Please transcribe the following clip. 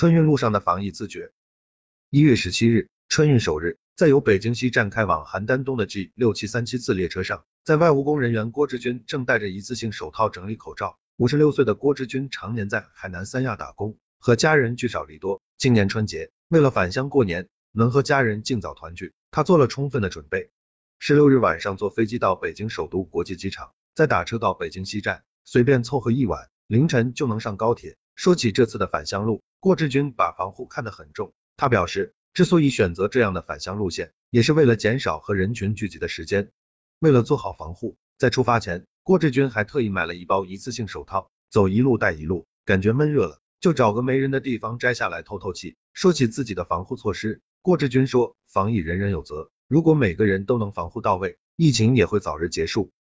春运路上的防疫自觉。一月十七日，春运首日，在由北京西站开往邯郸东的 G 六七三七次列车上，在外务工人员郭志军正戴着一次性手套整理口罩。五十六岁的郭志军常年在海南三亚打工，和家人聚少离多。今年春节，为了返乡过年，能和家人尽早团聚，他做了充分的准备。十六日晚上坐飞机到北京首都国际机场，再打车到北京西站，随便凑合一晚，凌晨就能上高铁。说起这次的返乡路，郭志军把防护看得很重。他表示，之所以选择这样的返乡路线，也是为了减少和人群聚集的时间。为了做好防护，在出发前。郭志军还特意买了一包一次性手套，走一路带一路，感觉闷热了，就找个没人的地方摘下来透透气。说起自己的防护措施，郭志军说，防疫人人有责，如果每个人都能防护到位，疫情也会早日结束。